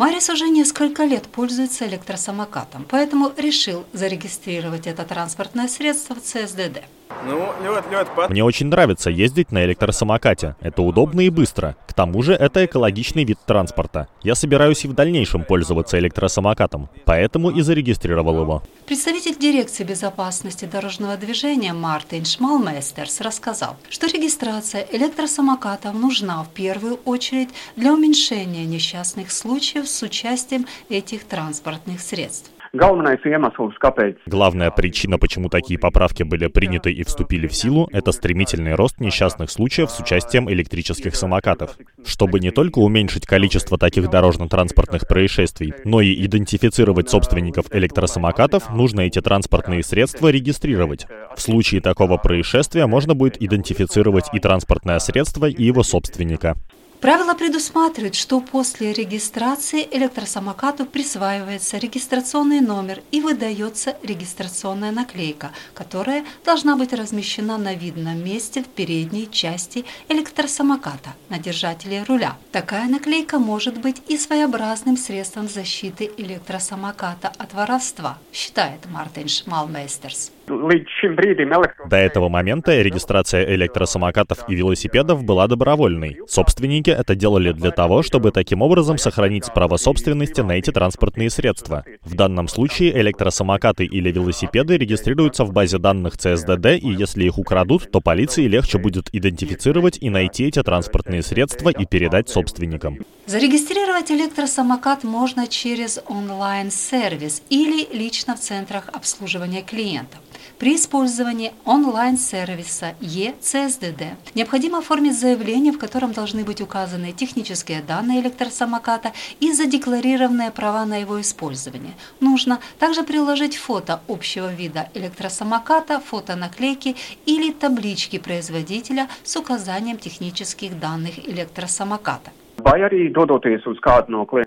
Марис уже несколько лет пользуется электросамокатом, поэтому решил зарегистрировать это транспортное средство в ЦСДД. Ну, ļoti, ļoti pat. Мне очень нравится ездить на электросамокате. Это удобно и быстро. К тому же это экологичный вид транспорта. Я собираюсь и в дальнейшем пользоваться электросамокатом, поэтому и зарегистрировал его. Представитель дирекции безопасности дорожного движения Мартин Шмалмейстерс рассказал, что регистрация электросамокатов нужна в первую очередь для уменьшения несчастных случаев с участием этих транспортных средств. Главная причина, почему такие поправки были приняты и вступили в силу, это стремительный рост несчастных случаев с участием электрических самокатов. Чтобы не только уменьшить количество таких дорожно-транспортных происшествий, но и идентифицировать собственников электросамокатов, нужно эти транспортные средства регистрировать. В случае такого происшествия можно будет идентифицировать и транспортное средство, и его собственника. Правило предусматривает, что после регистрации электросамокату присваивается регистрационный номер и выдается регистрационная наклейка, которая должна быть размещена на видном месте в передней части электросамоката на держателе руля. Такая наклейка может быть и своеобразным средством защиты электросамоката от воровства, считает Мартин Шмалмейстерс. До этого момента регистрация электросамокатов и велосипедов была добровольной. Собственники это делали для того, чтобы таким образом сохранить право собственности на эти транспортные средства. В данном случае электросамокаты или велосипеды регистрируются в базе данных ЦСДД, и если их украдут, то полиции легче будет идентифицировать и найти эти транспортные средства и передать собственникам. Зарегистрировать электросамокат можно через онлайн-сервис или лично в центрах обслуживания клиентов. При использовании онлайн-сервиса ЕЦСДД необходимо оформить заявление, в котором должны быть указаны технические данные электросамоката и задекларированные права на его использование. Нужно также приложить фото общего вида электросамоката, фото наклейки или таблички производителя с указанием технических данных электросамоката.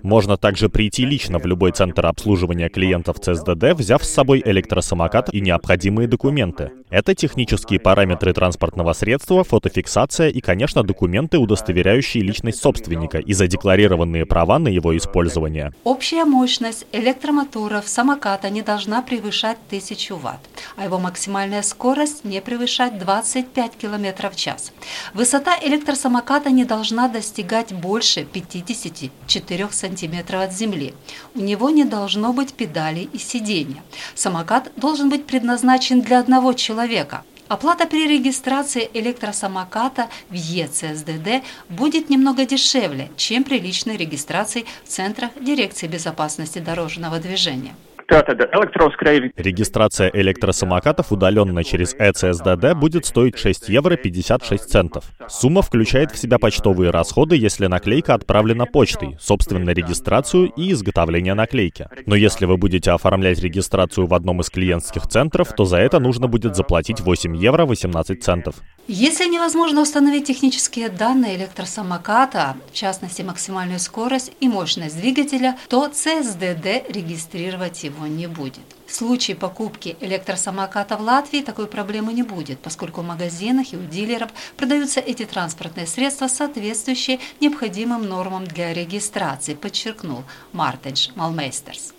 Можно также прийти лично в любой центр обслуживания клиентов ЦСДД, взяв с собой электросамокат и необходимые документы. Это технические параметры транспортного средства, фотофиксация и, конечно, документы, удостоверяющие личность собственника и задекларированные права на его использование. Общая мощность электромоторов самоката не должна превышать 1000 Вт, а его максимальная скорость не превышать 25 км в час. Высота электросамоката не должна достигать больше 54 см от земли. У него не должно быть педалей и сиденья. Самокат должен быть предназначен для одного человека. Оплата при регистрации электросамоката в ЕЦСДД будет немного дешевле, чем при личной регистрации в центрах Дирекции безопасности дорожного движения. Регистрация электросамокатов удаленно через ЭЦСДД будет стоить 6 евро 56 центов. Сумма включает в себя почтовые расходы, если наклейка отправлена почтой, собственно регистрацию и изготовление наклейки. Но если вы будете оформлять регистрацию в одном из клиентских центров, то за это нужно будет заплатить 8 евро 18 центов. Если невозможно установить технические данные электросамоката, в частности максимальную скорость и мощность двигателя, то ЦСДД регистрировать его не будет. В случае покупки электросамоката в Латвии такой проблемы не будет, поскольку в магазинах и у дилеров продаются эти транспортные средства, соответствующие необходимым нормам для регистрации, подчеркнул Мартинш Малмейстерс.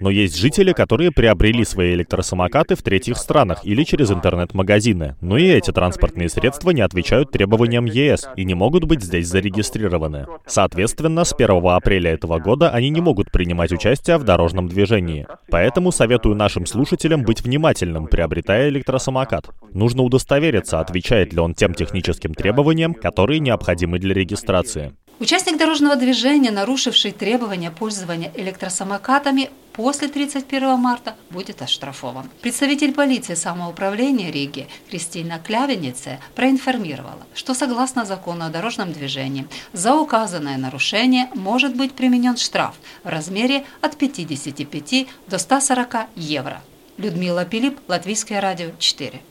Но есть жители, которые приобрели свои электросамокаты в третьих странах или через интернет-магазины. Но и эти транспортные средства не отвечают требованиям ЕС и не могут быть здесь зарегистрированы. Соответственно, с 1 апреля этого года они не могут принимать участие в дорожном движении. Поэтому советую нашим слушателям быть внимательным, приобретая электросамокат. Нужно удостовериться, отвечает ли он тем техническим требованиям, которые необходимы для регистрации. Участник дорожного движения, нарушивший требования пользования электросамокатами после 31 марта, будет оштрафован. Представитель полиции самоуправления Риги Кристина Клявенице проинформировала, что согласно закону о дорожном движении за указанное нарушение может быть применен штраф в размере от 55 до 140 евро. Людмила Пилип, Латвийское радио 4.